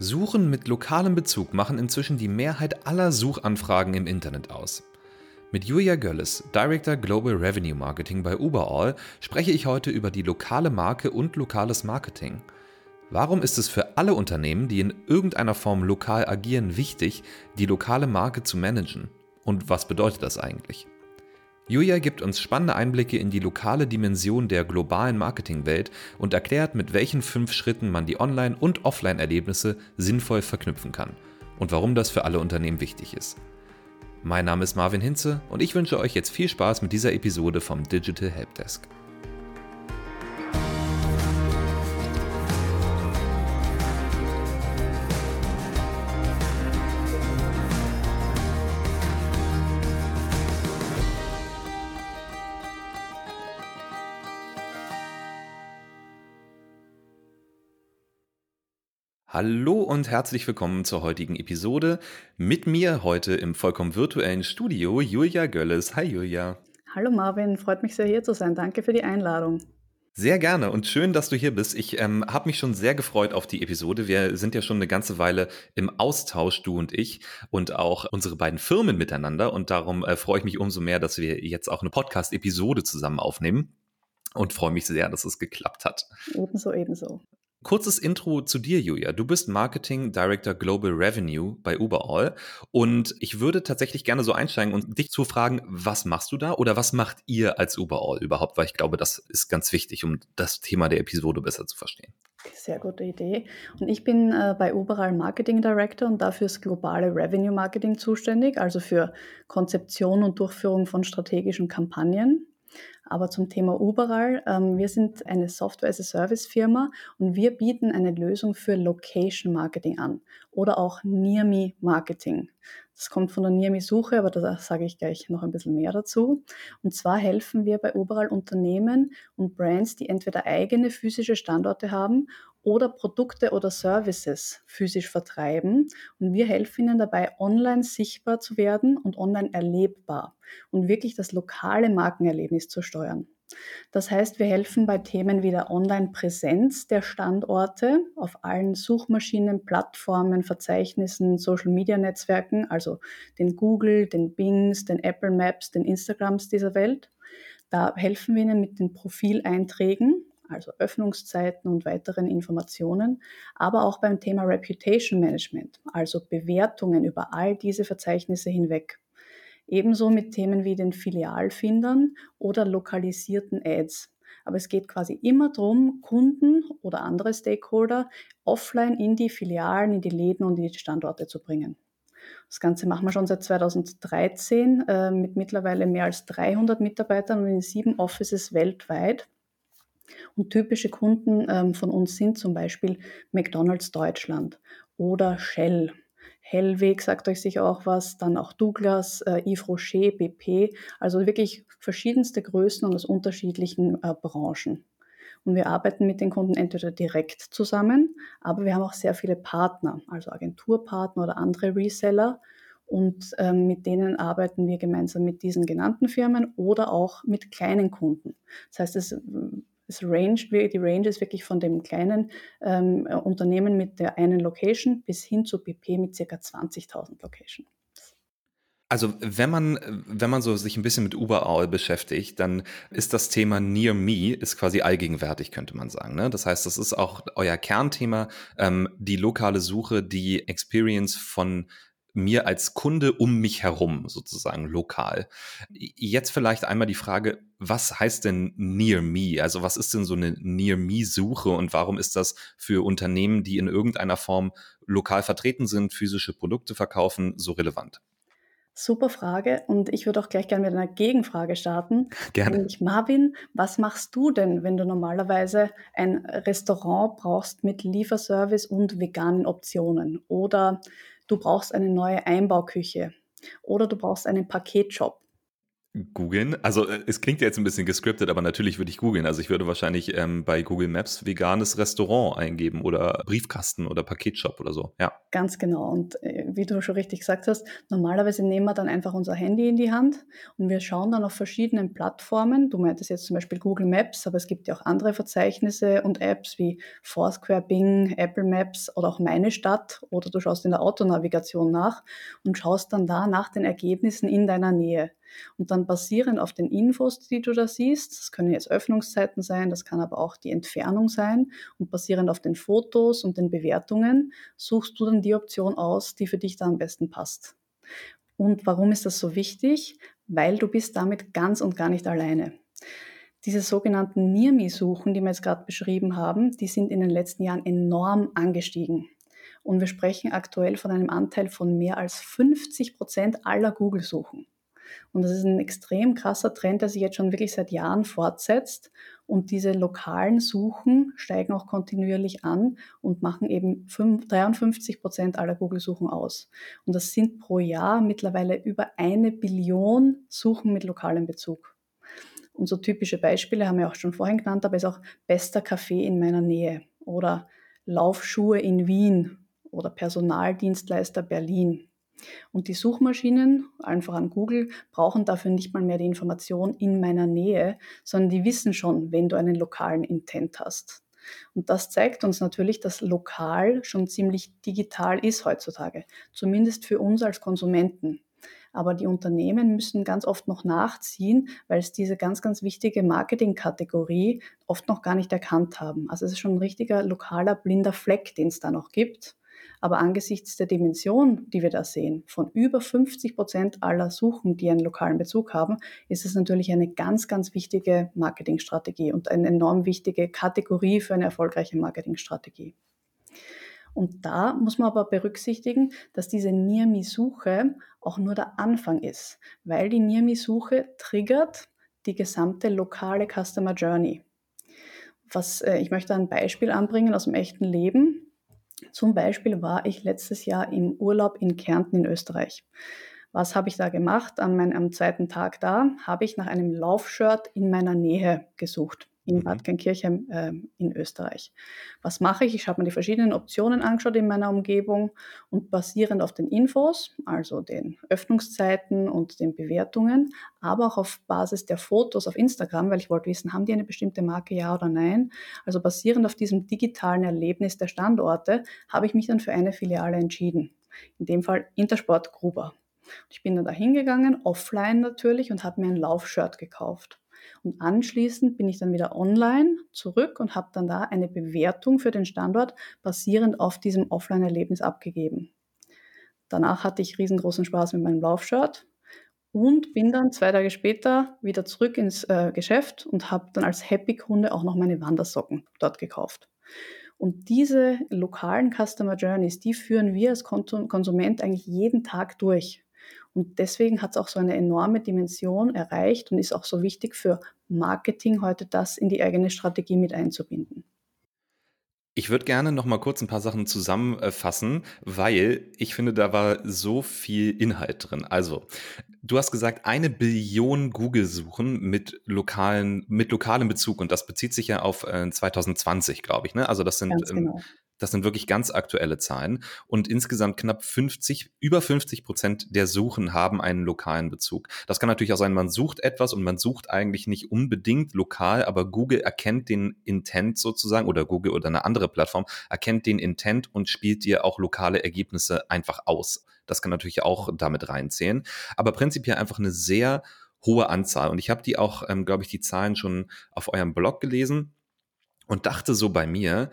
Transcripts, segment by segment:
Suchen mit lokalem Bezug machen inzwischen die Mehrheit aller Suchanfragen im Internet aus. Mit Julia Gölles, Director Global Revenue Marketing bei Uberall, spreche ich heute über die lokale Marke und lokales Marketing. Warum ist es für alle Unternehmen, die in irgendeiner Form lokal agieren, wichtig, die lokale Marke zu managen? Und was bedeutet das eigentlich? Julia gibt uns spannende Einblicke in die lokale Dimension der globalen Marketingwelt und erklärt, mit welchen fünf Schritten man die Online- und Offline-Erlebnisse sinnvoll verknüpfen kann und warum das für alle Unternehmen wichtig ist. Mein Name ist Marvin Hinze und ich wünsche euch jetzt viel Spaß mit dieser Episode vom Digital Helpdesk. Hallo und herzlich willkommen zur heutigen Episode. Mit mir heute im vollkommen virtuellen Studio Julia Gölles. Hi Julia. Hallo Marvin, freut mich sehr hier zu sein. Danke für die Einladung. Sehr gerne und schön, dass du hier bist. Ich ähm, habe mich schon sehr gefreut auf die Episode. Wir sind ja schon eine ganze Weile im Austausch, du und ich, und auch unsere beiden Firmen miteinander. Und darum äh, freue ich mich umso mehr, dass wir jetzt auch eine Podcast-Episode zusammen aufnehmen und freue mich sehr, dass es geklappt hat. Ebenso, ebenso. Kurzes Intro zu dir, Julia. Du bist Marketing Director Global Revenue bei Uberall und ich würde tatsächlich gerne so einsteigen und dich zu fragen, was machst du da oder was macht ihr als Uberall überhaupt? Weil ich glaube, das ist ganz wichtig, um das Thema der Episode besser zu verstehen. Sehr gute Idee. Und ich bin äh, bei Uberall Marketing Director und dafür ist globale Revenue Marketing zuständig, also für Konzeption und Durchführung von strategischen Kampagnen. Aber zum Thema Uberall, ähm, wir sind eine Software-as-a-Service-Firma und wir bieten eine Lösung für Location Marketing an oder auch Near Me Marketing. Das kommt von der Near Me Suche, aber da sage ich gleich noch ein bisschen mehr dazu. Und zwar helfen wir bei Uberall Unternehmen und Brands, die entweder eigene physische Standorte haben oder Produkte oder Services physisch vertreiben. Und wir helfen ihnen dabei, online sichtbar zu werden und online erlebbar und wirklich das lokale Markenerlebnis zu steuern. Das heißt, wir helfen bei Themen wie der Online-Präsenz der Standorte auf allen Suchmaschinen, Plattformen, Verzeichnissen, Social-Media-Netzwerken, also den Google, den Bings, den Apple Maps, den Instagrams dieser Welt. Da helfen wir Ihnen mit den Profileinträgen also Öffnungszeiten und weiteren Informationen, aber auch beim Thema Reputation Management, also Bewertungen über all diese Verzeichnisse hinweg. Ebenso mit Themen wie den Filialfindern oder lokalisierten Ads. Aber es geht quasi immer darum, Kunden oder andere Stakeholder offline in die Filialen, in die Läden und in die Standorte zu bringen. Das Ganze machen wir schon seit 2013 äh, mit mittlerweile mehr als 300 Mitarbeitern und in sieben Offices weltweit. Und typische Kunden ähm, von uns sind zum Beispiel McDonald's Deutschland oder Shell. Hellweg sagt euch sicher auch was, dann auch Douglas, äh, Yves Rocher, BP, also wirklich verschiedenste Größen und aus unterschiedlichen äh, Branchen. Und wir arbeiten mit den Kunden entweder direkt zusammen, aber wir haben auch sehr viele Partner, also Agenturpartner oder andere Reseller. Und ähm, mit denen arbeiten wir gemeinsam mit diesen genannten Firmen oder auch mit kleinen Kunden. Das heißt, es es range, die Range ist wirklich von dem kleinen ähm, Unternehmen mit der einen Location bis hin zu BP mit circa 20.000 Location. Also wenn man, wenn man so sich ein bisschen mit Uber beschäftigt, dann ist das Thema Near Me ist quasi allgegenwärtig, könnte man sagen. Ne? Das heißt, das ist auch euer Kernthema, ähm, die lokale Suche, die Experience von mir als Kunde um mich herum sozusagen lokal. Jetzt vielleicht einmal die Frage, was heißt denn Near Me? Also was ist denn so eine Near Me-Suche und warum ist das für Unternehmen, die in irgendeiner Form lokal vertreten sind, physische Produkte verkaufen, so relevant? Super Frage und ich würde auch gleich gerne mit einer Gegenfrage starten. Gerne. Nämlich Marvin, was machst du denn, wenn du normalerweise ein Restaurant brauchst mit Lieferservice und veganen Optionen oder du brauchst eine neue Einbauküche oder du brauchst einen Paketshop. Googeln. Also äh, es klingt ja jetzt ein bisschen gescriptet, aber natürlich würde ich googeln. Also ich würde wahrscheinlich ähm, bei Google Maps veganes Restaurant eingeben oder Briefkasten oder Paketshop oder so. Ja. Ganz genau. Und äh, wie du schon richtig gesagt hast, normalerweise nehmen wir dann einfach unser Handy in die Hand und wir schauen dann auf verschiedenen Plattformen. Du meintest jetzt zum Beispiel Google Maps, aber es gibt ja auch andere Verzeichnisse und Apps wie Foursquare, Bing, Apple Maps oder auch meine Stadt oder du schaust in der Autonavigation nach und schaust dann da nach den Ergebnissen in deiner Nähe. Und dann basierend auf den Infos, die du da siehst, das können jetzt Öffnungszeiten sein, das kann aber auch die Entfernung sein, und basierend auf den Fotos und den Bewertungen suchst du dann die Option aus, die für dich da am besten passt. Und warum ist das so wichtig? Weil du bist damit ganz und gar nicht alleine. Diese sogenannten Near-Me-Suchen, die wir jetzt gerade beschrieben haben, die sind in den letzten Jahren enorm angestiegen. Und wir sprechen aktuell von einem Anteil von mehr als 50 Prozent aller Google-Suchen. Und das ist ein extrem krasser Trend, der sich jetzt schon wirklich seit Jahren fortsetzt. Und diese lokalen Suchen steigen auch kontinuierlich an und machen eben 53 Prozent aller Google-Suchen aus. Und das sind pro Jahr mittlerweile über eine Billion Suchen mit lokalem Bezug. Und so typische Beispiele haben wir auch schon vorhin genannt, aber ist auch bester Kaffee in meiner Nähe oder Laufschuhe in Wien oder Personaldienstleister Berlin. Und die Suchmaschinen, allen voran Google, brauchen dafür nicht mal mehr die Information in meiner Nähe, sondern die wissen schon, wenn du einen lokalen Intent hast. Und das zeigt uns natürlich, dass lokal schon ziemlich digital ist heutzutage, zumindest für uns als Konsumenten. Aber die Unternehmen müssen ganz oft noch nachziehen, weil es diese ganz, ganz wichtige Marketingkategorie oft noch gar nicht erkannt haben. Also es ist schon ein richtiger lokaler blinder Fleck, den es da noch gibt. Aber angesichts der Dimension, die wir da sehen, von über 50 Prozent aller Suchen, die einen lokalen Bezug haben, ist es natürlich eine ganz, ganz wichtige Marketingstrategie und eine enorm wichtige Kategorie für eine erfolgreiche Marketingstrategie. Und da muss man aber berücksichtigen, dass diese Near-Me-Suche auch nur der Anfang ist, weil die Near-Me-Suche triggert die gesamte lokale Customer Journey. Was, äh, ich möchte ein Beispiel anbringen aus dem echten Leben. Zum Beispiel war ich letztes Jahr im Urlaub in Kärnten in Österreich. Was habe ich da gemacht? An meinem, am zweiten Tag da habe ich nach einem Laufshirt in meiner Nähe gesucht in mhm. Bad Geinkirchen äh, in Österreich. Was mache ich? Ich habe mir die verschiedenen Optionen angeschaut in meiner Umgebung und basierend auf den Infos, also den Öffnungszeiten und den Bewertungen, aber auch auf Basis der Fotos auf Instagram, weil ich wollte wissen, haben die eine bestimmte Marke, ja oder nein? Also basierend auf diesem digitalen Erlebnis der Standorte habe ich mich dann für eine Filiale entschieden. In dem Fall Intersport Gruber. Ich bin dann da hingegangen, offline natürlich, und habe mir ein Laufshirt gekauft. Und anschließend bin ich dann wieder online zurück und habe dann da eine Bewertung für den Standort basierend auf diesem Offline-Erlebnis abgegeben. Danach hatte ich riesengroßen Spaß mit meinem Laufshirt und bin dann zwei Tage später wieder zurück ins äh, Geschäft und habe dann als Happy-Kunde auch noch meine Wandersocken dort gekauft. Und diese lokalen Customer Journeys, die führen wir als Konsument eigentlich jeden Tag durch. Und deswegen hat es auch so eine enorme Dimension erreicht und ist auch so wichtig für Marketing heute, das in die eigene Strategie mit einzubinden. Ich würde gerne noch mal kurz ein paar Sachen zusammenfassen, weil ich finde, da war so viel Inhalt drin. Also, du hast gesagt, eine Billion Google-Suchen mit lokalen, mit lokalem Bezug und das bezieht sich ja auf 2020, äh, glaube ich. Ne? Also das sind ähm, genau. Das sind wirklich ganz aktuelle Zahlen. Und insgesamt knapp 50, über 50 Prozent der Suchen haben einen lokalen Bezug. Das kann natürlich auch sein, man sucht etwas und man sucht eigentlich nicht unbedingt lokal, aber Google erkennt den Intent sozusagen oder Google oder eine andere Plattform erkennt den Intent und spielt dir auch lokale Ergebnisse einfach aus. Das kann natürlich auch damit reinzählen. Aber prinzipiell einfach eine sehr hohe Anzahl. Und ich habe die auch, ähm, glaube ich, die Zahlen schon auf eurem Blog gelesen und dachte so bei mir,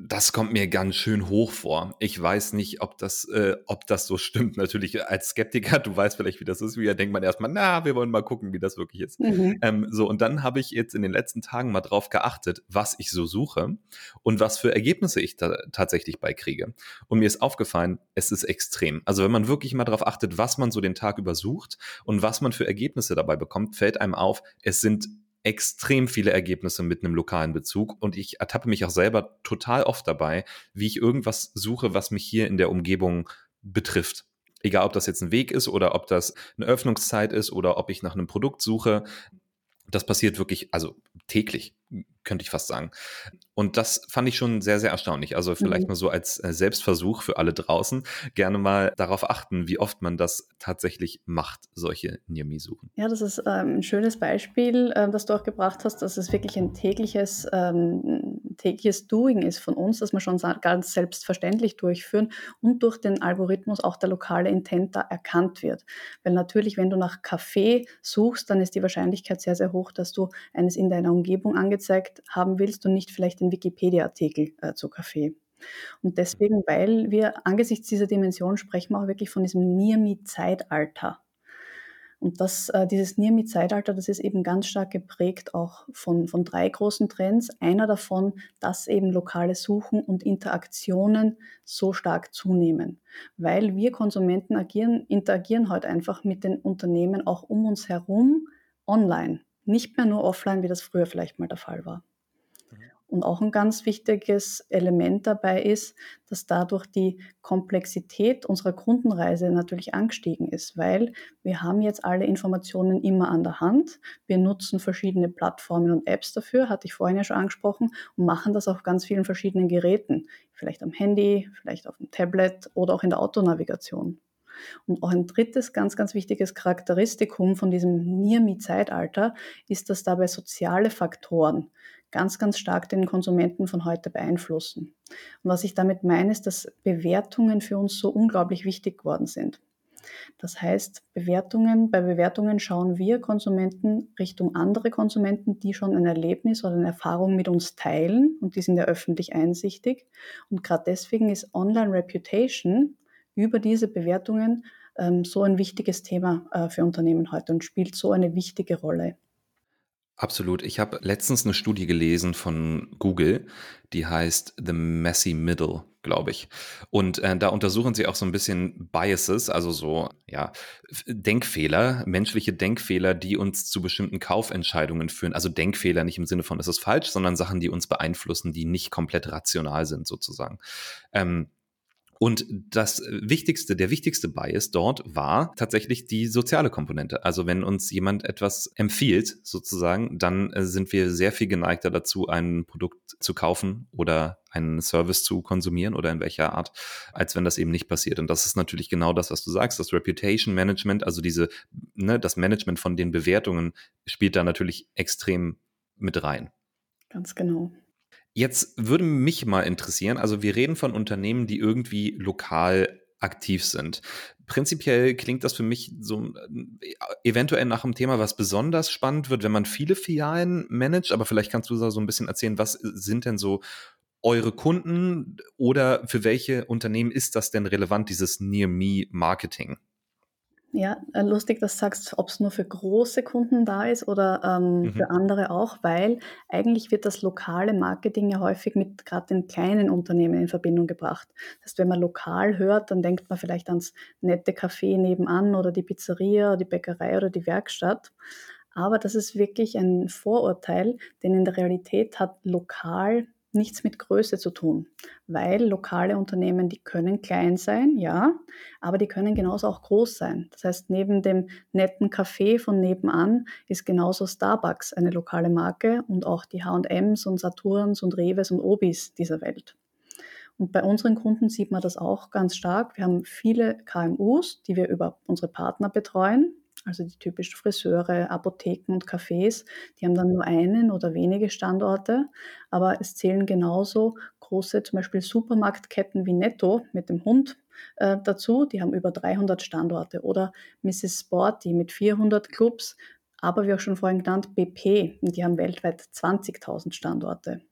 das kommt mir ganz schön hoch vor. Ich weiß nicht, ob das, äh, ob das so stimmt. Natürlich als Skeptiker, du weißt vielleicht, wie das ist. Wie denkt man erstmal, na, wir wollen mal gucken, wie das wirklich ist. Mhm. Ähm, so, und dann habe ich jetzt in den letzten Tagen mal drauf geachtet, was ich so suche und was für Ergebnisse ich da tatsächlich beikriege. Und mir ist aufgefallen, es ist extrem. Also wenn man wirklich mal darauf achtet, was man so den Tag über sucht und was man für Ergebnisse dabei bekommt, fällt einem auf, es sind extrem viele Ergebnisse mit einem lokalen Bezug und ich ertappe mich auch selber total oft dabei, wie ich irgendwas suche, was mich hier in der Umgebung betrifft. Egal, ob das jetzt ein Weg ist oder ob das eine Öffnungszeit ist oder ob ich nach einem Produkt suche. Das passiert wirklich, also täglich, könnte ich fast sagen. Und das fand ich schon sehr, sehr erstaunlich. Also vielleicht mhm. mal so als äh, Selbstversuch für alle draußen, gerne mal darauf achten, wie oft man das tatsächlich macht, solche Near-Me-Suchen. Ja, das ist ähm, ein schönes Beispiel, äh, das du auch gebracht hast, dass es wirklich ein tägliches, ähm, tägliches Doing ist von uns, das wir schon ganz selbstverständlich durchführen und durch den Algorithmus auch der lokale Intent da erkannt wird. Weil natürlich, wenn du nach Kaffee suchst, dann ist die Wahrscheinlichkeit sehr, sehr hoch, dass du eines in deiner Umgebung angezeigt haben willst und nicht vielleicht den Wikipedia-Artikel äh, zu Kaffee. Und deswegen, weil wir angesichts dieser Dimension sprechen wir auch wirklich von diesem Near-Me-Zeitalter. Und das, äh, dieses Near-Me-Zeitalter, das ist eben ganz stark geprägt auch von, von drei großen Trends. Einer davon, dass eben lokale Suchen und Interaktionen so stark zunehmen. Weil wir Konsumenten agieren, interagieren heute einfach mit den Unternehmen auch um uns herum online. Nicht mehr nur offline, wie das früher vielleicht mal der Fall war. Und auch ein ganz wichtiges Element dabei ist, dass dadurch die Komplexität unserer Kundenreise natürlich angestiegen ist, weil wir haben jetzt alle Informationen immer an der Hand. Wir nutzen verschiedene Plattformen und Apps dafür, hatte ich vorhin ja schon angesprochen, und machen das auf ganz vielen verschiedenen Geräten. Vielleicht am Handy, vielleicht auf dem Tablet oder auch in der Autonavigation. Und auch ein drittes ganz, ganz wichtiges Charakteristikum von diesem Near-Me-Zeitalter ist, dass dabei soziale Faktoren ganz, ganz stark den Konsumenten von heute beeinflussen. Und was ich damit meine, ist, dass Bewertungen für uns so unglaublich wichtig geworden sind. Das heißt, Bewertungen, bei Bewertungen schauen wir Konsumenten Richtung andere Konsumenten, die schon ein Erlebnis oder eine Erfahrung mit uns teilen und die sind ja öffentlich einsichtig. Und gerade deswegen ist Online Reputation über diese Bewertungen ähm, so ein wichtiges Thema äh, für Unternehmen heute und spielt so eine wichtige Rolle. Absolut. Ich habe letztens eine Studie gelesen von Google, die heißt The Messy Middle, glaube ich. Und äh, da untersuchen sie auch so ein bisschen Biases, also so, ja, Denkfehler, menschliche Denkfehler, die uns zu bestimmten Kaufentscheidungen führen. Also Denkfehler nicht im Sinne von, es ist falsch, sondern Sachen, die uns beeinflussen, die nicht komplett rational sind, sozusagen. Ähm, und das Wichtigste, der wichtigste Bias dort war tatsächlich die soziale Komponente. Also wenn uns jemand etwas empfiehlt, sozusagen, dann äh, sind wir sehr viel geneigter dazu, ein Produkt zu kaufen oder einen Service zu konsumieren oder in welcher Art, als wenn das eben nicht passiert. Und das ist natürlich genau das, was du sagst. Das Reputation Management, also diese, ne, das Management von den Bewertungen spielt da natürlich extrem mit rein. Ganz genau. Jetzt würde mich mal interessieren, also wir reden von Unternehmen, die irgendwie lokal aktiv sind. Prinzipiell klingt das für mich so äh, eventuell nach einem Thema, was besonders spannend wird, wenn man viele Filialen managt. Aber vielleicht kannst du so ein bisschen erzählen, was sind denn so eure Kunden oder für welche Unternehmen ist das denn relevant, dieses Near-Me-Marketing? Ja, äh, lustig, dass du sagst, ob es nur für große Kunden da ist oder ähm, Mhm. für andere auch, weil eigentlich wird das lokale Marketing ja häufig mit gerade den kleinen Unternehmen in Verbindung gebracht. Das heißt, wenn man lokal hört, dann denkt man vielleicht ans nette Café nebenan oder die Pizzeria, die Bäckerei oder die Werkstatt. Aber das ist wirklich ein Vorurteil, denn in der Realität hat lokal nichts mit Größe zu tun, weil lokale Unternehmen, die können klein sein, ja, aber die können genauso auch groß sein. Das heißt, neben dem netten Café von nebenan ist genauso Starbucks eine lokale Marke und auch die H&Ms und Saturns und Reves und Obis dieser Welt. Und bei unseren Kunden sieht man das auch ganz stark. Wir haben viele KMUs, die wir über unsere Partner betreuen, also die typischen Friseure, Apotheken und Cafés, die haben dann nur einen oder wenige Standorte, aber es zählen genauso große, zum Beispiel Supermarktketten wie Netto mit dem Hund äh, dazu, die haben über 300 Standorte oder Mrs. Sporty mit 400 Clubs, aber wie auch schon vorhin genannt, BP, die haben weltweit 20.000 Standorte.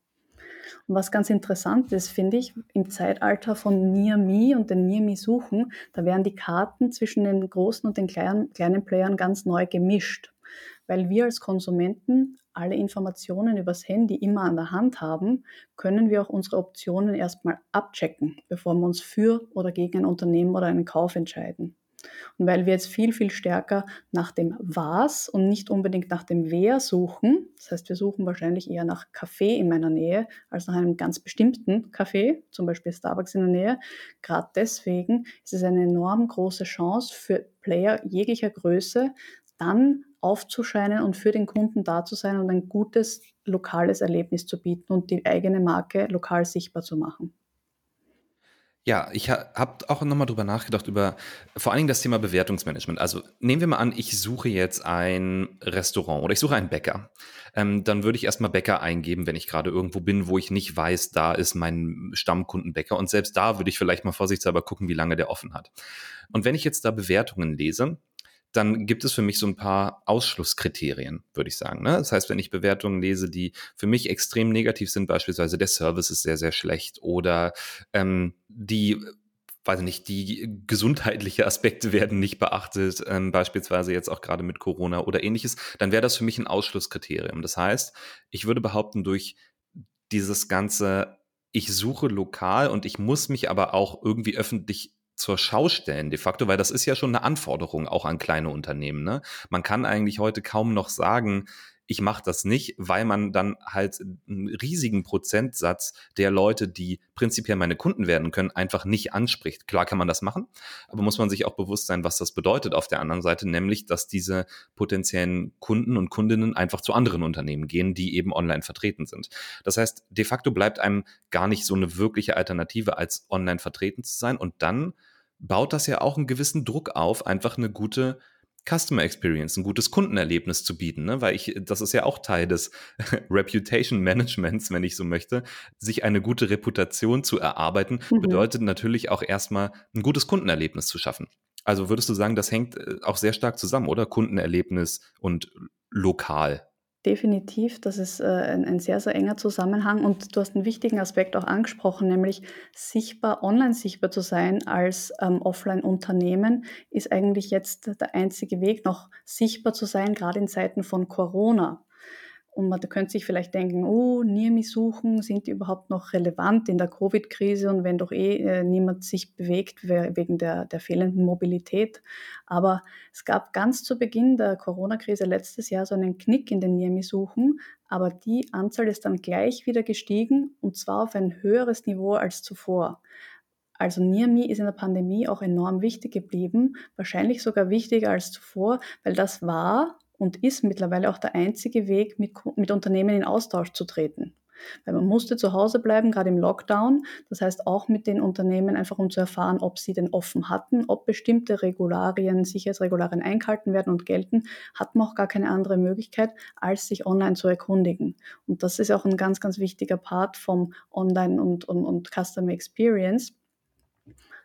Und was ganz interessant ist, finde ich, im Zeitalter von Near Me und den Near Me Suchen, da werden die Karten zwischen den großen und den kleinen, kleinen Playern ganz neu gemischt. Weil wir als Konsumenten alle Informationen übers Handy immer an der Hand haben, können wir auch unsere Optionen erstmal abchecken, bevor wir uns für oder gegen ein Unternehmen oder einen Kauf entscheiden. Und weil wir jetzt viel, viel stärker nach dem Was und nicht unbedingt nach dem Wer suchen, das heißt, wir suchen wahrscheinlich eher nach Kaffee in meiner Nähe als nach einem ganz bestimmten Kaffee, zum Beispiel Starbucks in der Nähe, gerade deswegen ist es eine enorm große Chance für Player jeglicher Größe, dann aufzuscheinen und für den Kunden da zu sein und ein gutes lokales Erlebnis zu bieten und die eigene Marke lokal sichtbar zu machen. Ja, ich habe auch nochmal drüber nachgedacht, über vor allen Dingen das Thema Bewertungsmanagement. Also nehmen wir mal an, ich suche jetzt ein Restaurant oder ich suche einen Bäcker. Ähm, dann würde ich erstmal Bäcker eingeben, wenn ich gerade irgendwo bin, wo ich nicht weiß, da ist mein Stammkundenbäcker. Und selbst da würde ich vielleicht mal vorsichtshalber gucken, wie lange der offen hat. Und wenn ich jetzt da Bewertungen lese, dann gibt es für mich so ein paar Ausschlusskriterien, würde ich sagen. Ne? Das heißt, wenn ich Bewertungen lese, die für mich extrem negativ sind, beispielsweise der Service ist sehr, sehr schlecht oder ähm, die weiß nicht, die gesundheitliche Aspekte werden nicht beachtet, ähm, beispielsweise jetzt auch gerade mit Corona oder ähnliches, dann wäre das für mich ein Ausschlusskriterium. Das heißt, ich würde behaupten, durch dieses ganze, ich suche lokal und ich muss mich aber auch irgendwie öffentlich zur Schau stellen de facto, weil das ist ja schon eine Anforderung auch an kleine Unternehmen. Ne? Man kann eigentlich heute kaum noch sagen, ich mache das nicht, weil man dann halt einen riesigen Prozentsatz der Leute, die prinzipiell meine Kunden werden können, einfach nicht anspricht. Klar kann man das machen, aber muss man sich auch bewusst sein, was das bedeutet auf der anderen Seite, nämlich, dass diese potenziellen Kunden und Kundinnen einfach zu anderen Unternehmen gehen, die eben online vertreten sind. Das heißt, de facto bleibt einem gar nicht so eine wirkliche Alternative, als online vertreten zu sein und dann baut das ja auch einen gewissen Druck auf, einfach eine gute Customer Experience, ein gutes Kundenerlebnis zu bieten, ne? weil ich, das ist ja auch Teil des Reputation Managements, wenn ich so möchte, sich eine gute Reputation zu erarbeiten, mhm. bedeutet natürlich auch erstmal ein gutes Kundenerlebnis zu schaffen. Also würdest du sagen, das hängt äh, auch sehr stark zusammen, oder? Kundenerlebnis und lokal. Definitiv, das ist äh, ein, ein, sehr, sehr enger Zusammenhang und du hast einen wichtigen Aspekt auch angesprochen, nämlich sichtbar, online sichtbar zu sein als ähm, Offline-Unternehmen ist eigentlich jetzt der einzige Weg, noch sichtbar zu sein, gerade in Zeiten von Corona. Und man könnte sich vielleicht denken, oh, Niermi suchen, sind die überhaupt noch relevant in der Covid-Krise und wenn doch eh äh, niemand sich bewegt wegen der, der fehlenden Mobilität. Aber es gab ganz zu Beginn der Corona-Krise letztes Jahr so einen Knick in den Niermi-Suchen, aber die Anzahl ist dann gleich wieder gestiegen und zwar auf ein höheres Niveau als zuvor. Also NearMe ist in der Pandemie auch enorm wichtig geblieben, wahrscheinlich sogar wichtiger als zuvor, weil das war und ist mittlerweile auch der einzige Weg, mit, mit Unternehmen in Austausch zu treten. Weil man musste zu Hause bleiben, gerade im Lockdown. Das heißt auch mit den Unternehmen einfach, um zu erfahren, ob sie denn offen hatten, ob bestimmte Regularien, Sicherheitsregularien eingehalten werden und gelten, hat man auch gar keine andere Möglichkeit, als sich online zu erkundigen. Und das ist auch ein ganz, ganz wichtiger Part vom Online- und, und, und Customer Experience,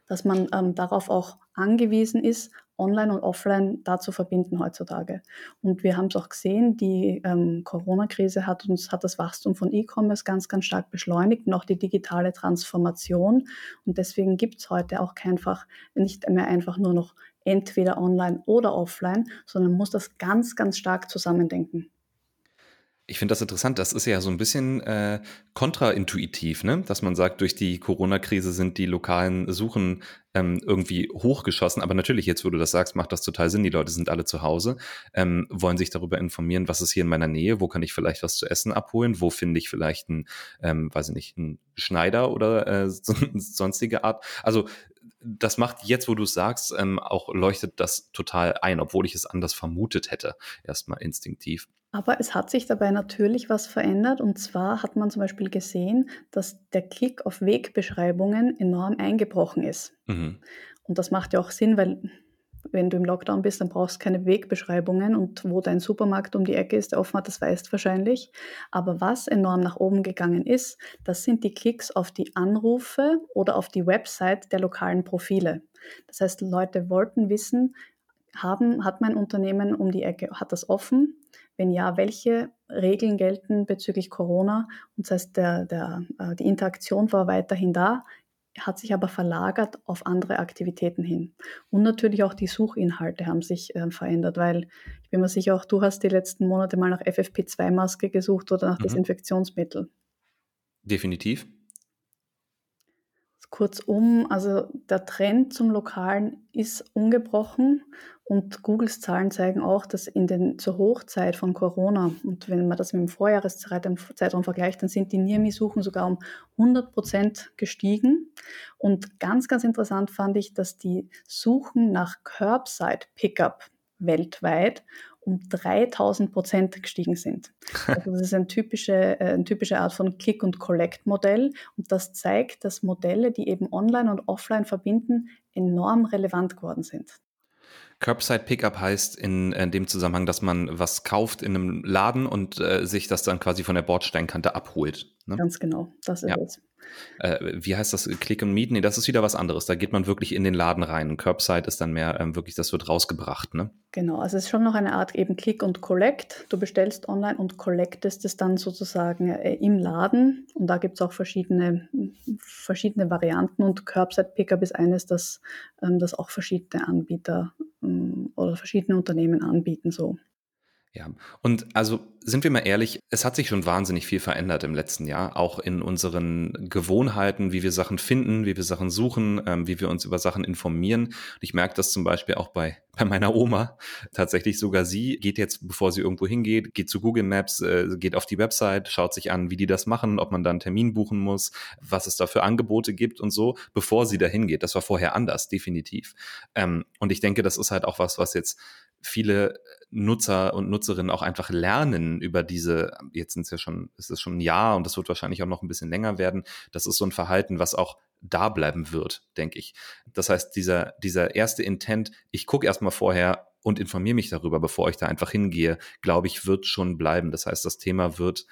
dass man ähm, darauf auch angewiesen ist, online und offline da zu verbinden heutzutage. Und wir haben es auch gesehen, die ähm, Corona-Krise hat uns, hat das Wachstum von E-Commerce ganz, ganz stark beschleunigt und auch die digitale Transformation. Und deswegen gibt es heute auch einfach nicht mehr einfach nur noch entweder online oder offline, sondern muss das ganz, ganz stark zusammendenken. Ich finde das interessant. Das ist ja so ein bisschen äh, kontraintuitiv, ne? dass man sagt, durch die Corona-Krise sind die lokalen Suchen ähm, irgendwie hochgeschossen. Aber natürlich, jetzt wo du das sagst, macht das total Sinn. Die Leute sind alle zu Hause, ähm, wollen sich darüber informieren, was ist hier in meiner Nähe, wo kann ich vielleicht was zu essen abholen, wo finde ich vielleicht einen, ähm, weiß ich nicht, einen Schneider oder äh, sonstige Art. Also das macht jetzt, wo du es sagst, ähm, auch leuchtet das total ein, obwohl ich es anders vermutet hätte, erstmal instinktiv. Aber es hat sich dabei natürlich was verändert. Und zwar hat man zum Beispiel gesehen, dass der Klick auf Wegbeschreibungen enorm eingebrochen ist. Mhm. Und das macht ja auch Sinn, weil wenn du im Lockdown bist, dann brauchst du keine Wegbeschreibungen und wo dein Supermarkt um die Ecke ist, der offen hat, das weißt wahrscheinlich. Aber was enorm nach oben gegangen ist, das sind die Klicks auf die Anrufe oder auf die Website der lokalen Profile. Das heißt, Leute wollten wissen, haben, hat mein Unternehmen um die Ecke, hat das offen? Wenn ja, welche Regeln gelten bezüglich Corona? Und das heißt, der, der, äh, die Interaktion war weiterhin da, hat sich aber verlagert auf andere Aktivitäten hin. Und natürlich auch die Suchinhalte haben sich äh, verändert, weil ich bin mir sicher, auch du hast die letzten Monate mal nach FFP2-Maske gesucht oder nach mhm. Desinfektionsmittel. Definitiv Kurzum, also der Trend zum Lokalen ist ungebrochen und Googles Zahlen zeigen auch, dass in den, zur Hochzeit von Corona und wenn man das mit dem Vorjahreszeitraum vergleicht, dann sind die Nearme-Suchen sogar um 100 Prozent gestiegen. Und ganz, ganz interessant fand ich, dass die Suchen nach Curbside Pickup weltweit um 3000 Prozent gestiegen sind. Also das ist eine typische, äh, eine typische Art von Click- und das zeigt, dass Modelle, die eben online und offline verbinden, enorm relevant geworden sind. Curbside Pickup heißt in, in, dem Zusammenhang, dass man was kauft in einem Laden und äh, sich das dann quasi von der Bordsteinkante abholt. Ne? Ganz genau, das ist ja. es. Äh, wie heißt das? Click and Meet? Nee, das ist wieder was anderes. Da geht man wirklich in den Laden rein. Curbside ist dann mehr ähm, wirklich, das wird rausgebracht, ne? Genau, also es ist schon noch eine Art eben Click und Collect. Du bestellst online und collectest es dann sozusagen äh, im Laden. Und da gibt es auch verschiedene, verschiedene Varianten. Und Curbside Pickup ist eines, das, ähm, das auch verschiedene Anbieter ähm, oder verschiedene Unternehmen anbieten. So. Ja, und also sind wir mal ehrlich, es hat sich schon wahnsinnig viel verändert im letzten Jahr, auch in unseren Gewohnheiten, wie wir Sachen finden, wie wir Sachen suchen, ähm, wie wir uns über Sachen informieren. Und ich merke das zum Beispiel auch bei, bei meiner Oma. Tatsächlich sogar sie geht jetzt, bevor sie irgendwo hingeht, geht zu Google Maps, äh, geht auf die Website, schaut sich an, wie die das machen, ob man da einen Termin buchen muss, was es da für Angebote gibt und so, bevor sie da hingeht. Das war vorher anders, definitiv. Ähm, und ich denke, das ist halt auch was, was jetzt viele Nutzer und Nutzerinnen auch einfach lernen über diese, jetzt sind es ja schon, ist es schon ein Jahr und das wird wahrscheinlich auch noch ein bisschen länger werden. Das ist so ein Verhalten, was auch da bleiben wird, denke ich. Das heißt, dieser, dieser erste Intent, ich gucke erstmal vorher und informiere mich darüber, bevor ich da einfach hingehe, glaube ich, wird schon bleiben. Das heißt, das Thema wird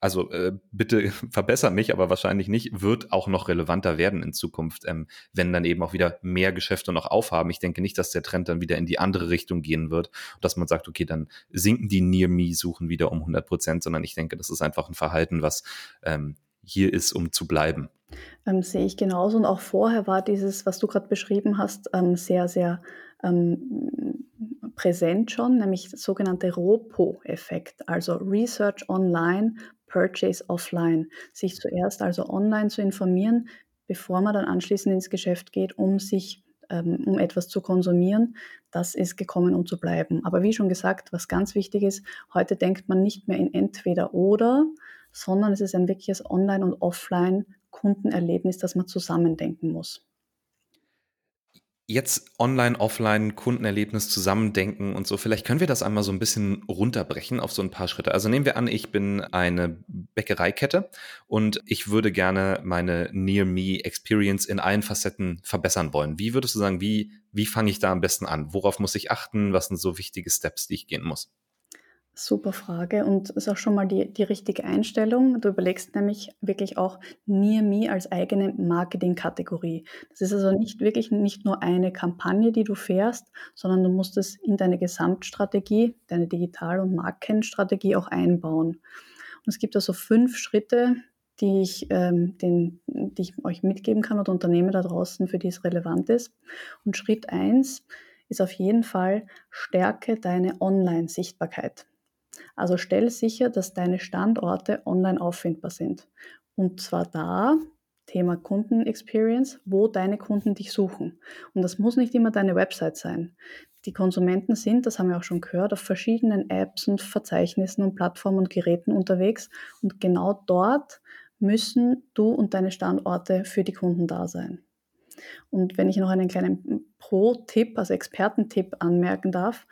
also äh, bitte verbessern mich, aber wahrscheinlich nicht, wird auch noch relevanter werden in Zukunft, ähm, wenn dann eben auch wieder mehr Geschäfte noch aufhaben. Ich denke nicht, dass der Trend dann wieder in die andere Richtung gehen wird, dass man sagt, okay, dann sinken die Near-Me-Suchen wieder um 100 Prozent, sondern ich denke, das ist einfach ein Verhalten, was ähm, hier ist, um zu bleiben. Ähm, sehe ich genauso. Und auch vorher war dieses, was du gerade beschrieben hast, ähm, sehr, sehr ähm, präsent schon, nämlich sogenannte ROPO-Effekt, also Research Online Purchase offline, sich zuerst also online zu informieren, bevor man dann anschließend ins Geschäft geht, um sich ähm, um etwas zu konsumieren, das ist gekommen, um zu bleiben. Aber wie schon gesagt, was ganz wichtig ist, heute denkt man nicht mehr in entweder oder, sondern es ist ein wirkliches Online- und Offline-Kundenerlebnis, das man zusammendenken muss jetzt online, offline Kundenerlebnis zusammendenken und so. Vielleicht können wir das einmal so ein bisschen runterbrechen auf so ein paar Schritte. Also nehmen wir an, ich bin eine Bäckereikette und ich würde gerne meine Near Me Experience in allen Facetten verbessern wollen. Wie würdest du sagen, wie, wie fange ich da am besten an? Worauf muss ich achten? Was sind so wichtige Steps, die ich gehen muss? Super Frage und ist auch schon mal die, die richtige Einstellung. Du überlegst nämlich wirklich auch Near Me als eigene Marketingkategorie. Das ist also nicht wirklich nicht nur eine Kampagne, die du fährst, sondern du musst es in deine Gesamtstrategie, deine Digital- und Markenstrategie auch einbauen. Und es gibt also fünf Schritte, die ich, ähm, den, die ich euch mitgeben kann oder Unternehmen da draußen, für die es relevant ist. Und Schritt eins ist auf jeden Fall, stärke deine Online-Sichtbarkeit. Also stell sicher, dass deine Standorte online auffindbar sind. Und zwar da, Thema Kundenexperience, wo deine Kunden dich suchen. Und das muss nicht immer deine Website sein. Die Konsumenten sind, das haben wir auch schon gehört, auf verschiedenen Apps und Verzeichnissen und Plattformen und Geräten unterwegs. Und genau dort müssen du und deine Standorte für die Kunden da sein. Und wenn ich noch einen kleinen Pro-Tipp, also Expertentipp anmerken darf,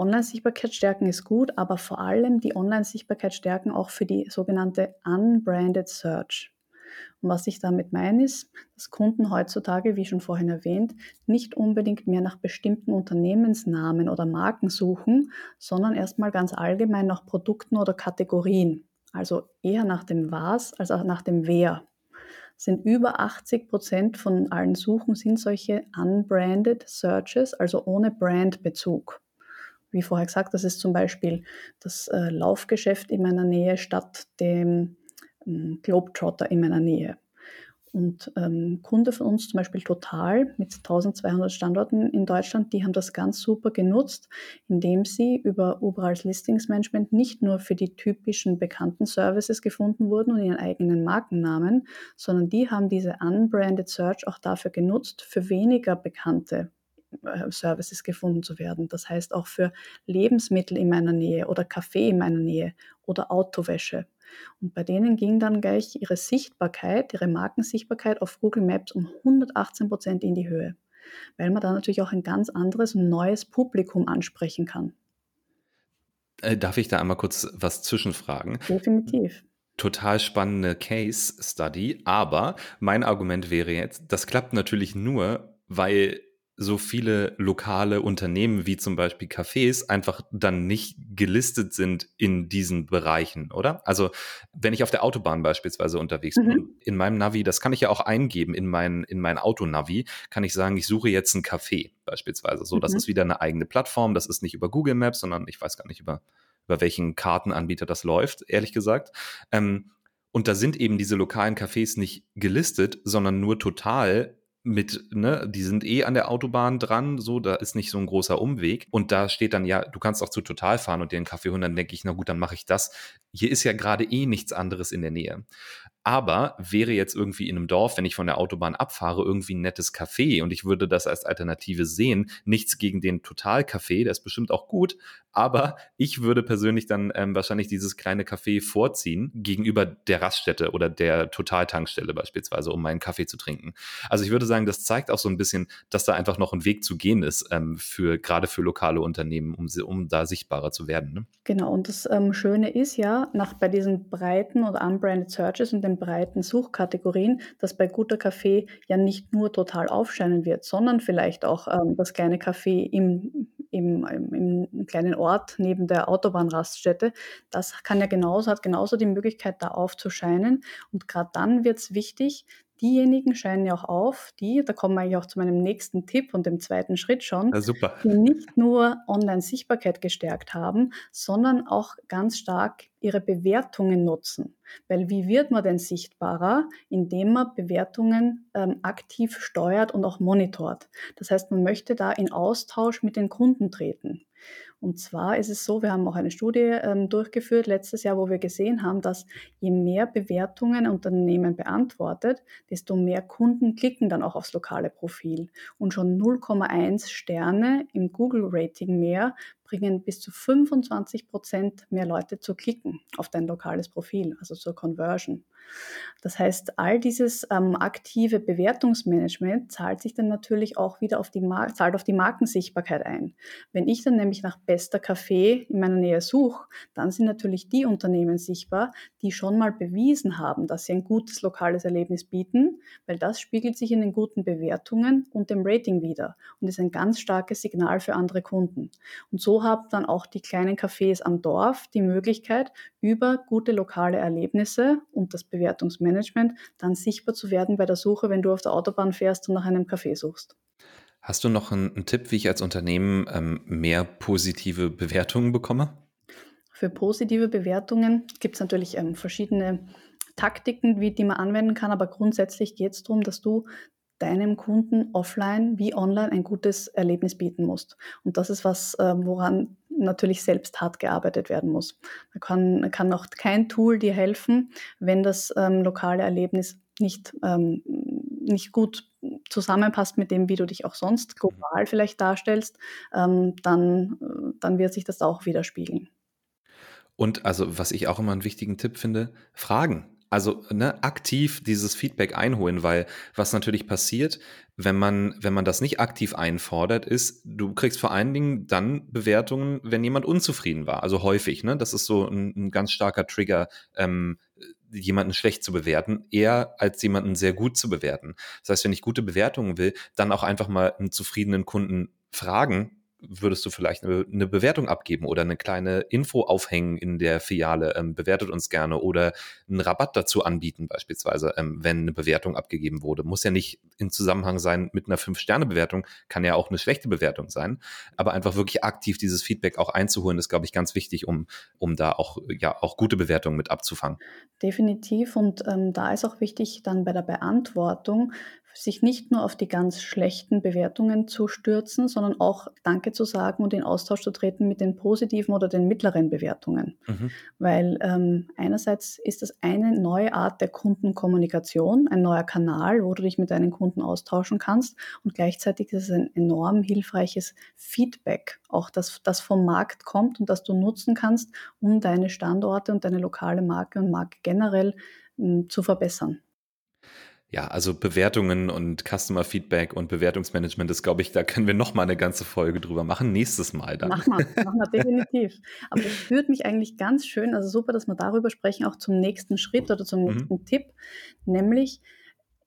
Online-Sichtbarkeit stärken ist gut, aber vor allem die Online-Sichtbarkeit stärken auch für die sogenannte Unbranded Search. Und was ich damit meine ist, dass Kunden heutzutage, wie schon vorhin erwähnt, nicht unbedingt mehr nach bestimmten Unternehmensnamen oder Marken suchen, sondern erstmal ganz allgemein nach Produkten oder Kategorien. Also eher nach dem Was als auch nach dem Wer. Sind über 80 Prozent von allen Suchen sind solche unbranded Searches, also ohne Brandbezug wie vorher gesagt, das ist zum Beispiel das äh, Laufgeschäft in meiner Nähe statt dem ähm, Globetrotter in meiner Nähe. Und ähm, Kunde von uns, zum Beispiel Total mit 1200 Standorten in Deutschland, die haben das ganz super genutzt, indem sie über Uber als Listingsmanagement nicht nur für die typischen bekannten Services gefunden wurden und ihren eigenen Markennamen, sondern die haben diese unbranded Search auch dafür genutzt, für weniger bekannte Services gefunden zu werden. Das heißt auch für Lebensmittel in meiner Nähe oder Kaffee in meiner Nähe oder Autowäsche. Und bei denen ging dann gleich ihre Sichtbarkeit, ihre Markensichtbarkeit auf Google Maps um 118 Prozent in die Höhe, weil man da natürlich auch ein ganz anderes und neues Publikum ansprechen kann. Äh, darf ich da einmal kurz was zwischenfragen? Definitiv total spannende Case Study, aber mein Argument wäre jetzt, das klappt natürlich nur, weil so viele lokale Unternehmen wie zum Beispiel Cafés einfach dann nicht gelistet sind in diesen Bereichen, oder? Also wenn ich auf der Autobahn beispielsweise unterwegs mhm. bin, in meinem Navi, das kann ich ja auch eingeben in mein, in mein Autonavi, kann ich sagen, ich suche jetzt ein Café beispielsweise. So, mhm. das ist wieder eine eigene Plattform, das ist nicht über Google Maps, sondern ich weiß gar nicht über, über welchen Kartenanbieter das läuft, ehrlich gesagt. Ähm, und da sind eben diese lokalen Cafés nicht gelistet, sondern nur total mit, ne, die sind eh an der Autobahn dran, so, da ist nicht so ein großer Umweg. Und da steht dann, ja, du kannst auch zu Total fahren und dir einen Kaffee holen, dann denke ich, na gut, dann mache ich das. Hier ist ja gerade eh nichts anderes in der Nähe. Aber wäre jetzt irgendwie in einem Dorf, wenn ich von der Autobahn abfahre, irgendwie ein nettes Café und ich würde das als Alternative sehen, nichts gegen den Total-Café, der ist bestimmt auch gut, aber ich würde persönlich dann ähm, wahrscheinlich dieses kleine Café vorziehen gegenüber der Raststätte oder der Total-Tankstelle beispielsweise, um meinen Kaffee zu trinken. Also ich würde sagen, das zeigt auch so ein bisschen, dass da einfach noch ein Weg zu gehen ist, ähm, für, gerade für lokale Unternehmen, um, um da sichtbarer zu werden. Ne? Genau, und das ähm, Schöne ist ja, nach bei diesen breiten oder unbranded Searches und den breiten Suchkategorien, dass bei guter Kaffee ja nicht nur total aufscheinen wird, sondern vielleicht auch ähm, das kleine Café im, im, im, im, kleinen Ort neben der Autobahnraststätte. Das kann ja genauso, hat genauso die Möglichkeit, da aufzuscheinen. Und gerade dann wird es wichtig, diejenigen scheinen ja auch auf, die, da kommen wir eigentlich auch zu meinem nächsten Tipp und dem zweiten Schritt schon, ja, die nicht nur Online-Sichtbarkeit gestärkt haben, sondern auch ganz stark ihre Bewertungen nutzen. Weil wie wird man denn sichtbarer? Indem man Bewertungen ähm, aktiv steuert und auch monitort. Das heißt, man möchte da in Austausch mit den Kunden treten. Und zwar ist es so, wir haben auch eine Studie ähm, durchgeführt letztes Jahr, wo wir gesehen haben, dass je mehr Bewertungen ein Unternehmen beantwortet, desto mehr Kunden klicken dann auch aufs lokale Profil. Und schon 0,1 Sterne im Google-Rating mehr bringen bis zu 25 Prozent mehr Leute zu klicken auf dein lokales Profil, also zur Conversion. Das heißt, all dieses ähm, aktive Bewertungsmanagement zahlt sich dann natürlich auch wieder auf die, zahlt auf die Markensichtbarkeit ein. Wenn ich dann nämlich nach bester Kaffee in meiner Nähe suche, dann sind natürlich die Unternehmen sichtbar, die schon mal bewiesen haben, dass sie ein gutes lokales Erlebnis bieten, weil das spiegelt sich in den guten Bewertungen und dem Rating wieder und ist ein ganz starkes Signal für andere Kunden. Und so haben dann auch die kleinen Cafés am Dorf die Möglichkeit, über gute lokale Erlebnisse und das Bewertungsmanagement dann sichtbar zu werden bei der Suche, wenn du auf der Autobahn fährst und nach einem Café suchst. Hast du noch einen, einen Tipp, wie ich als Unternehmen ähm, mehr positive Bewertungen bekomme? Für positive Bewertungen gibt es natürlich ähm, verschiedene Taktiken, wie, die man anwenden kann, aber grundsätzlich geht es darum, dass du deinem Kunden offline wie online ein gutes Erlebnis bieten musst. Und das ist was, äh, woran natürlich selbst hart gearbeitet werden muss. Da kann, kann auch kein Tool dir helfen, wenn das ähm, lokale Erlebnis nicht, ähm, nicht gut zusammenpasst mit dem, wie du dich auch sonst mhm. global vielleicht darstellst, ähm, dann, dann wird sich das auch widerspiegeln. Und also, was ich auch immer einen wichtigen Tipp finde, Fragen also ne, aktiv dieses Feedback einholen, weil was natürlich passiert, wenn man, wenn man das nicht aktiv einfordert, ist, du kriegst vor allen Dingen dann Bewertungen, wenn jemand unzufrieden war. Also häufig, ne? Das ist so ein, ein ganz starker Trigger, ähm, jemanden schlecht zu bewerten, eher als jemanden sehr gut zu bewerten. Das heißt, wenn ich gute Bewertungen will, dann auch einfach mal einen zufriedenen Kunden fragen, würdest du vielleicht eine, Bewertung abgeben oder eine kleine Info aufhängen in der Filiale, ähm, bewertet uns gerne oder einen Rabatt dazu anbieten, beispielsweise, ähm, wenn eine Bewertung abgegeben wurde. Muss ja nicht in Zusammenhang sein mit einer Fünf-Sterne-Bewertung, kann ja auch eine schlechte Bewertung sein. Aber einfach wirklich aktiv dieses Feedback auch einzuholen, ist, glaube ich, ganz wichtig, um, um da auch, ja, auch gute Bewertungen mit abzufangen. Definitiv. Und ähm, da ist auch wichtig, dann bei der Beantwortung sich nicht nur auf die ganz schlechten Bewertungen zu stürzen, sondern auch Danke zu sagen und in Austausch zu treten mit den positiven oder den mittleren Bewertungen. Mhm. Weil ähm, einerseits ist das eine neue Art der Kundenkommunikation, ein neuer Kanal, wo du dich mit deinen Kunden austauschen kannst und gleichzeitig ist es ein enorm hilfreiches Feedback, auch das, das vom Markt kommt und das du nutzen kannst, um deine Standorte und deine lokale Marke und Marke generell m, hm, zu verbessern. Ja, also Bewertungen und Customer Feedback und Bewertungsmanagement ist, glaube ich, da können wir noch mal eine ganze Folge drüber machen. Nächstes Mal dann. Machen wir, machen wir definitiv. Aber es führt mich eigentlich ganz schön, also super, dass wir darüber sprechen, auch zum nächsten Schritt oder zum mhm. nächsten mhm. Tipp, nämlich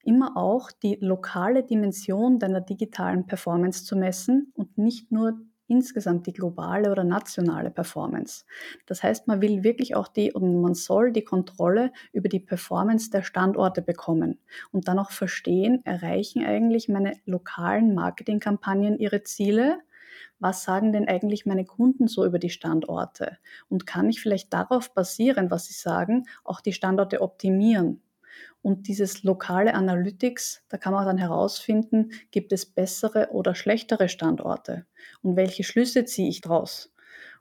immer auch die lokale Dimension deiner digitalen Performance zu messen und nicht nur insgesamt die globale oder nationale Performance. Das heißt, man will wirklich auch die und man soll die Kontrolle über die Performance der Standorte bekommen und dann auch verstehen, erreichen eigentlich meine lokalen Marketingkampagnen ihre Ziele? Was sagen denn eigentlich meine Kunden so über die Standorte? Und kann ich vielleicht darauf basieren, was sie sagen, auch die Standorte optimieren? Und dieses lokale Analytics, da kann man dann herausfinden, gibt es bessere oder schlechtere Standorte und welche Schlüsse ziehe ich daraus.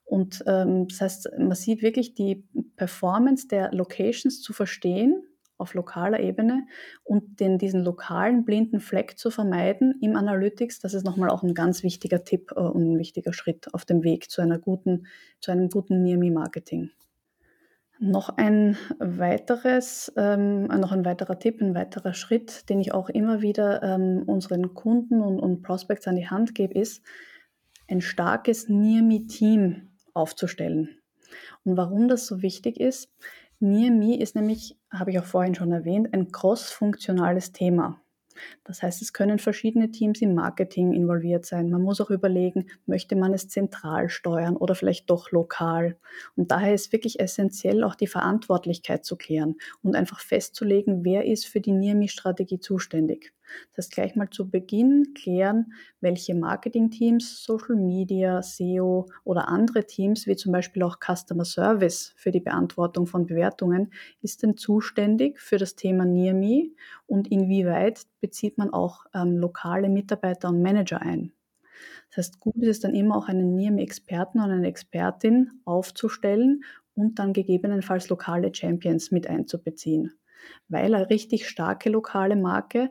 Und ähm, das heißt, man sieht wirklich die Performance der Locations zu verstehen auf lokaler Ebene und den, diesen lokalen blinden Fleck zu vermeiden im Analytics. Das ist nochmal auch ein ganz wichtiger Tipp äh, und ein wichtiger Schritt auf dem Weg zu einer guten, zu einem guten Near-Me-Marketing. Noch ein weiteres, ähm, noch ein weiterer Tipp, ein weiterer Schritt, den ich auch immer wieder ähm, unseren Kunden und, und Prospects an die Hand gebe, ist, ein starkes Near-Me-Team aufzustellen. Und warum das so wichtig ist, Near-Me ist nämlich, habe ich auch vorhin schon erwähnt, ein cross-funktionales Thema. Das heißt, es können verschiedene Teams im Marketing involviert sein. Man muss auch überlegen, möchte man es zentral steuern oder vielleicht doch lokal. Und daher ist wirklich essentiell, auch die Verantwortlichkeit zu klären und einfach festzulegen, wer ist für die NIRMI-Strategie zuständig. Das heißt, gleich mal zu Beginn klären, welche Marketing-Teams, Social Media, SEO oder andere Teams, wie zum Beispiel auch Customer Service für die Beantwortung von Bewertungen, ist denn zuständig für das Thema Near Me und inwieweit bezieht man auch ähm, lokale Mitarbeiter und Manager ein. Das heißt, gut ist es dann immer auch einen Near Me-Experten oder eine Expertin aufzustellen und dann gegebenenfalls lokale Champions mit einzubeziehen. Weil eine richtig starke lokale Marke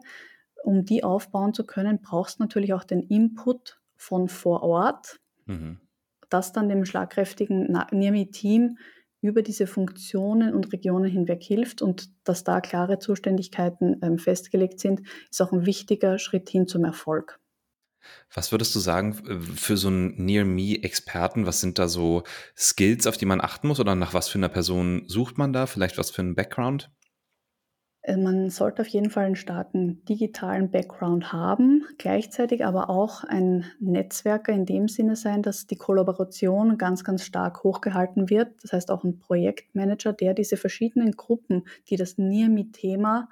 um die aufbauen zu können, brauchst du natürlich auch den Input von vor Ort, mhm. das dann dem schlagkräftigen NIRMI-Team über diese Funktionen und Regionen hinweg hilft und dass da klare Zuständigkeiten ähm, festgelegt sind, ist auch ein wichtiger Schritt hin zum Erfolg. Was würdest du sagen für so einen Near-Me-Experten? Was sind da so Skills, auf die man achten muss oder nach was für einer Person sucht man da? Vielleicht was für einen Background? Äh, man sollte auf jeden Fall einen starken digitalen Background haben, gleichzeitig aber auch ein Netzwerker in dem Sinne sein, dass die Kollaboration ganz, ganz stark hochgehalten wird. Das heißt auch ein Projektmanager, der diese verschiedenen Gruppen, die das NIRMI-Thema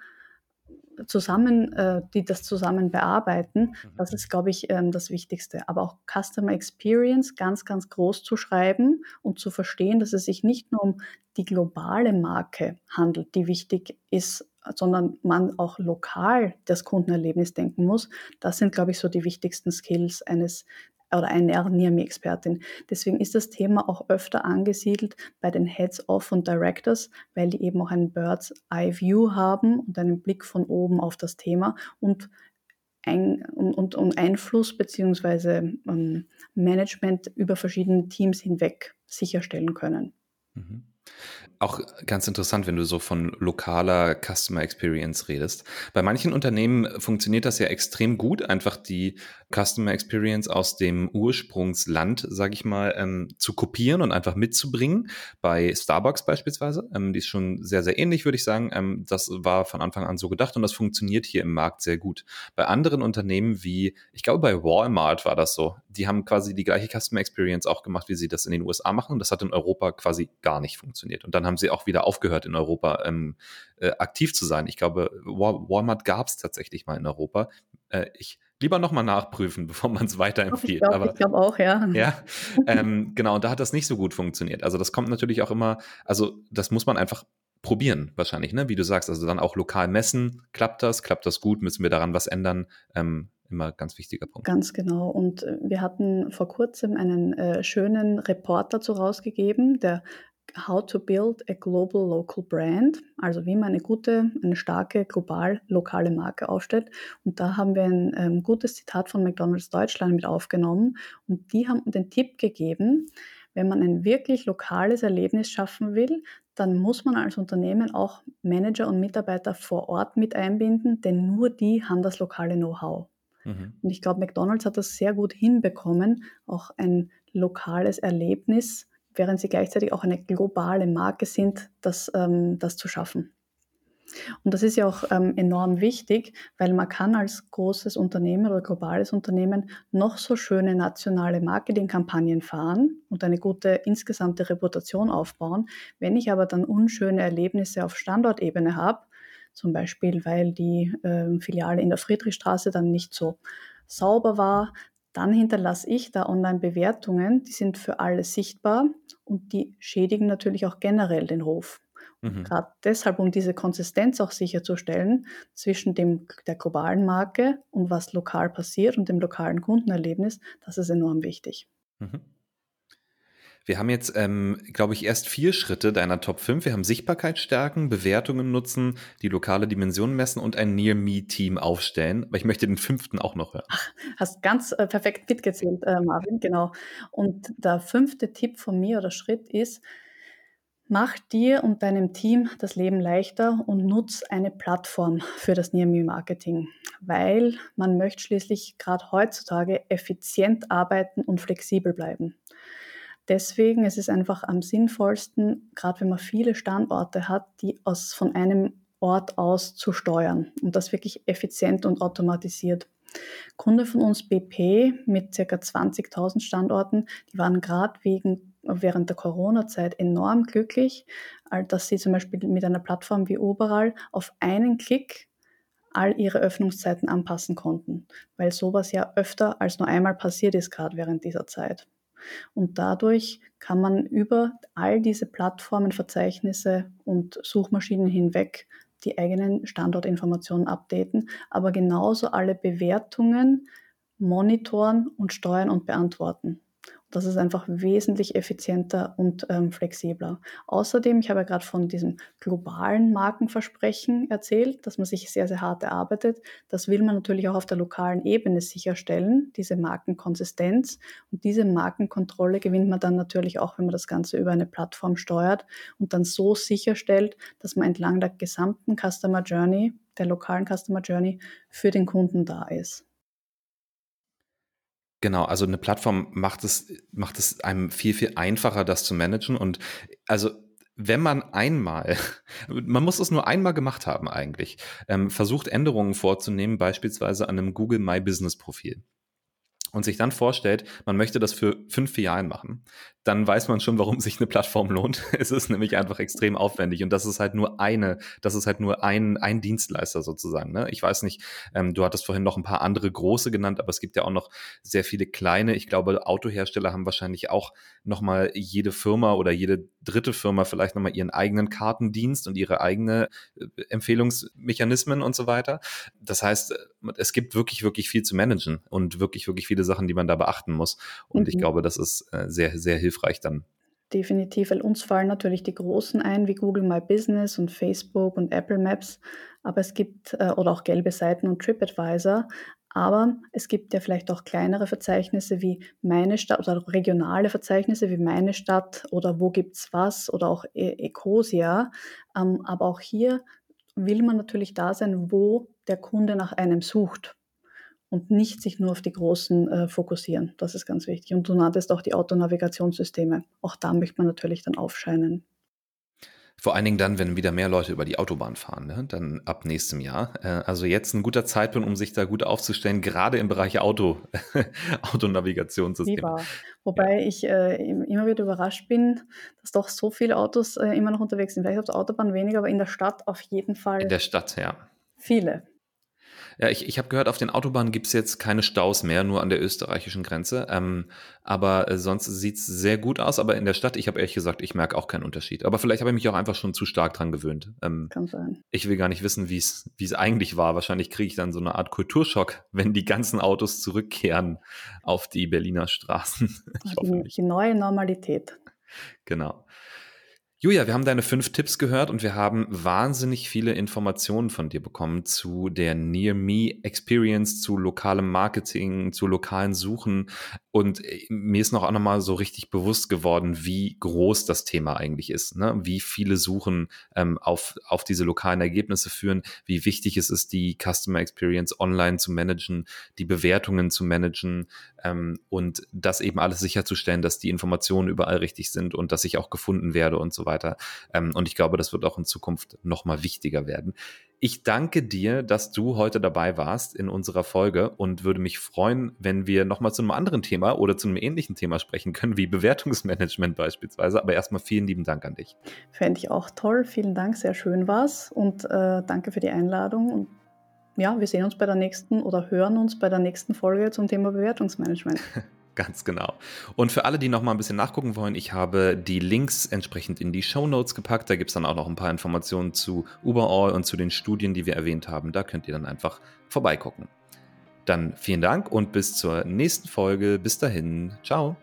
zusammen, äh, die das zusammen bearbeiten, mhm. das ist, glaube ich, ähm, das Wichtigste. Aber auch Customer Experience ganz, ganz groß zu schreiben und zu verstehen, dass es sich nicht nur um die globale Marke handelt, die wichtig ist, sondern man auch lokal das Kundenerlebnis denken muss. Das sind, glaube ich, so die wichtigsten Skills eines oder einer NIRMI-Expertin. Deswegen ist das Thema auch öfter angesiedelt bei den Heads-of und Directors, weil die eben auch einen Bird's Eye View haben und einen Blick von oben auf das Thema und ein, und, und, Einfluss bzw. Ähm, Management über verschiedene Teams hinweg sicherstellen können. Mhm. Auch ganz interessant, wenn du so von lokaler Customer Experience redest. Bei manchen Unternehmen funktioniert das ja extrem gut, einfach die Customer Experience aus dem Ursprungsland, sage ich mal, ähm, zu kopieren und einfach mitzubringen. Bei Starbucks beispielsweise, ähm, die ist schon sehr, sehr ähnlich, würde ich sagen. Ähm, das war von Anfang an so gedacht und das funktioniert hier im Markt sehr gut. Bei anderen Unternehmen wie, ich glaube, bei Walmart war das so. Die haben quasi die gleiche Customer Experience auch gemacht, wie sie das in den USA machen. Und das hat in Europa quasi gar nicht funktioniert. Und dann haben sie auch wieder aufgehört, in Europa ähm, äh, aktiv zu sein. Ich glaube, Walmart gab es tatsächlich mal in Europa. Äh, ich lieber nochmal nachprüfen, bevor man es weiterempfiehlt. Ich glaube glaub auch, ja. Ja, ähm, genau, und da hat das nicht so gut funktioniert. Also das kommt natürlich auch immer, also das muss man einfach probieren, wahrscheinlich, ne? Wie du sagst, also dann auch lokal messen, klappt das, klappt das gut, müssen wir daran was ändern? Ähm, immer ganz wichtiger Punkt. Ganz genau. Und äh, wir hatten vor kurzem einen äh, schönen Report dazu rausgegeben, der How to Build a Global Local Brand, also wie man eine gute, eine starke global lokale Marke aufstellt. Und da haben wir ein ähm, gutes Zitat von McDonald's Deutschland mit aufgenommen und die haben den Tipp gegeben, wenn man ein wirklich lokales Erlebnis schaffen will, dann muss man als Unternehmen auch Manager und Mitarbeiter vor Ort mit einbinden, denn nur die haben das lokale Know-how. Mhm. Und ich glaube, McDonald's hat das sehr gut hinbekommen, auch ein lokales Erlebnis während sie gleichzeitig auch eine globale Marke sind, das, ähm, das zu schaffen. Und das ist ja auch ähm, enorm wichtig, weil man kann als großes Unternehmen oder globales Unternehmen noch so schöne nationale Marketingkampagnen fahren und eine gute insgesamte Reputation aufbauen. Wenn ich aber dann unschöne Erlebnisse auf Standortebene habe, zum Beispiel weil die äh, Filiale in der Friedrichstraße dann nicht so sauber war, dann hinterlasse ich da Online-Bewertungen, die sind für alle sichtbar und die schädigen natürlich auch generell den Ruf. Mhm. Gerade deshalb, um diese Konsistenz auch sicherzustellen zwischen dem, der globalen Marke und was lokal passiert und dem lokalen Kundenerlebnis, das ist enorm wichtig. Mhm. Wir haben jetzt, ähm, glaube ich, erst vier Schritte deiner Top 5. Wir haben Sichtbarkeit stärken, Bewertungen nutzen, die lokale Dimension messen und ein Near-Me-Team aufstellen. Aber ich möchte den fünften auch noch hören. Ach, hast ganz äh, perfekt mitgezählt, äh, Marvin, genau. Und der fünfte Tipp von mir oder Schritt ist, Mach dir und deinem Team das Leben leichter und nutz eine Plattform für das Near-Me-Marketing, weil man möchte schließlich gerade heutzutage effizient arbeiten und flexibel bleiben. Deswegen es ist es einfach am sinnvollsten, gerade wenn man viele Standorte hat, die aus, von einem Ort aus zu steuern und das wirklich effizient und automatisiert. Kunde von uns BP mit ca. 20.000 Standorten, die waren gerade während der Corona-Zeit enorm glücklich, dass sie zum Beispiel mit einer Plattform wie Oberal auf einen Klick all ihre Öffnungszeiten anpassen konnten, weil sowas ja öfter als nur einmal passiert ist, gerade während dieser Zeit. Und dadurch kann man über all diese Plattformen, Verzeichnisse und Suchmaschinen hinweg die eigenen Standortinformationen updaten, aber genauso alle Bewertungen monitoren und steuern und beantworten. Das ist einfach wesentlich effizienter und ähm, flexibler. Außerdem, ich habe ja gerade von diesem globalen Markenversprechen erzählt, dass man sich sehr, sehr hart erarbeitet. Das will man natürlich auch auf der lokalen Ebene sicherstellen, diese Markenkonsistenz. Und diese Markenkontrolle gewinnt man dann natürlich auch, wenn man das Ganze über eine Plattform steuert und dann so sicherstellt, dass man entlang der gesamten Customer Journey, der lokalen Customer Journey für den Kunden da ist. Genau, also eine Plattform macht es, macht es einem viel, viel einfacher, das zu managen. Und also wenn man einmal, man muss es nur einmal gemacht haben eigentlich, ähm, versucht Änderungen vorzunehmen, beispielsweise an einem Google My Business Profil und sich dann vorstellt, man möchte das für fünf Filialen machen, dann weiß man schon, warum sich eine Plattform lohnt. es ist nämlich einfach extrem aufwendig und das ist halt nur eine, das ist halt nur ein, ein Dienstleister sozusagen. Ne? Ich weiß nicht, ähm, du hattest vorhin noch ein paar andere große genannt, aber es gibt ja auch noch sehr viele kleine. Ich glaube, Autohersteller haben wahrscheinlich auch nochmal jede Firma oder jede dritte Firma vielleicht nochmal ihren eigenen Kartendienst und ihre eigene äh, Empfehlungsmechanismen und so weiter. Das heißt, es gibt wirklich, wirklich viel zu managen und wirklich, wirklich viele Sachen, die man da beachten muss. Und mhm. ich glaube, das ist äh, sehr, sehr hilfreich dann. Definitiv, weil uns fallen natürlich die Großen ein, wie Google My Business und Facebook und Apple Maps, aber es gibt, äh, oder auch gelbe Seiten und TripAdvisor, Aber es gibt ja vielleicht auch kleinere Verzeichnisse wie meine Stadt oder regionale Verzeichnisse wie meine Stadt oder wo gibt's was oder auch e Ecosia. Ähm, aber auch hier will man natürlich da sein, wo der Kunde nach einem sucht und nicht sich nur auf die großen äh, fokussieren. Das ist ganz wichtig. Und du nanntest auch die Autonavigationssysteme. Auch da möchte man natürlich dann aufscheinen. Vor allen Dingen dann, wenn wieder mehr Leute über die Autobahn fahren, ne? dann ab nächstem Jahr. Äh, also jetzt ein guter Zeitpunkt, um sich da gut aufzustellen, gerade im Bereich Auto, Autonavigationssysteme. Wobei ja. ich äh, immer wieder überrascht bin, dass doch so viele Autos äh, immer noch unterwegs sind. Vielleicht auf der Autobahn weniger, aber in der Stadt auf jeden Fall. In der Stadt, ja. Viele. Ja, ich, ich habe gehört, auf den Autobahnen gibt es jetzt keine Staus mehr, nur an der österreichischen Grenze. Ähm, aber äh, sonst sieht es sehr gut aus. Aber in der Stadt, ich habe ehrlich gesagt, ich merke auch keinen Unterschied. Aber vielleicht habe ich mich auch einfach schon zu stark dran gewöhnt. Ähm, Kann sein. Ich will gar nicht wissen, wie es eigentlich war. Wahrscheinlich kriege ich dann so eine Art Kulturschock, wenn die ganzen Autos zurückkehren auf die Berliner Straßen. die, die neue Normalität. Genau. Julia, wir haben deine fünf Tipps gehört und wir haben wahnsinnig viele Informationen von dir bekommen zu der Near Me Experience, zu lokalem Marketing, zu lokalen Suchen. Und äh, mir ist noch auch nochmal so richtig bewusst geworden, wie groß das Thema eigentlich ist, ne? wie viele Suchen ähm, auf, auf diese lokalen Ergebnisse führen, wie wichtig es ist, die Customer Experience online zu managen, die Bewertungen zu managen ähm, und das eben alles sicherzustellen, dass die Informationen überall richtig sind und dass ich auch gefunden werde und so weiter. Ähm, und ich glaube, das wird auch in Zukunft nochmal wichtiger werden. Ich danke dir, dass du heute dabei warst in unserer Folge und würde mich freuen, wenn wir nochmal zu einem anderen Thema oder zu einem ähnlichen Thema sprechen können, wie Bewertungsmanagement beispielsweise. Aber erstmal vielen lieben Dank an dich. Fände ich auch toll. Vielen Dank, sehr schön war's und äh, danke für die Einladung und ja, wir sehen uns bei der nächsten oder hören uns bei der nächsten Folge zum Thema Bewertungsmanagement. Ganz genau. Und für alle, die noch mal ein bisschen nachgucken wollen, ich habe die Links entsprechend in die Show Notes gepackt. Da gibt es dann auch noch ein paar Informationen zu Überall und zu den Studien, die wir erwähnt haben. Da könnt ihr dann einfach vorbeigucken. Dann vielen Dank und bis zur nächsten Folge. Bis dahin. Ciao.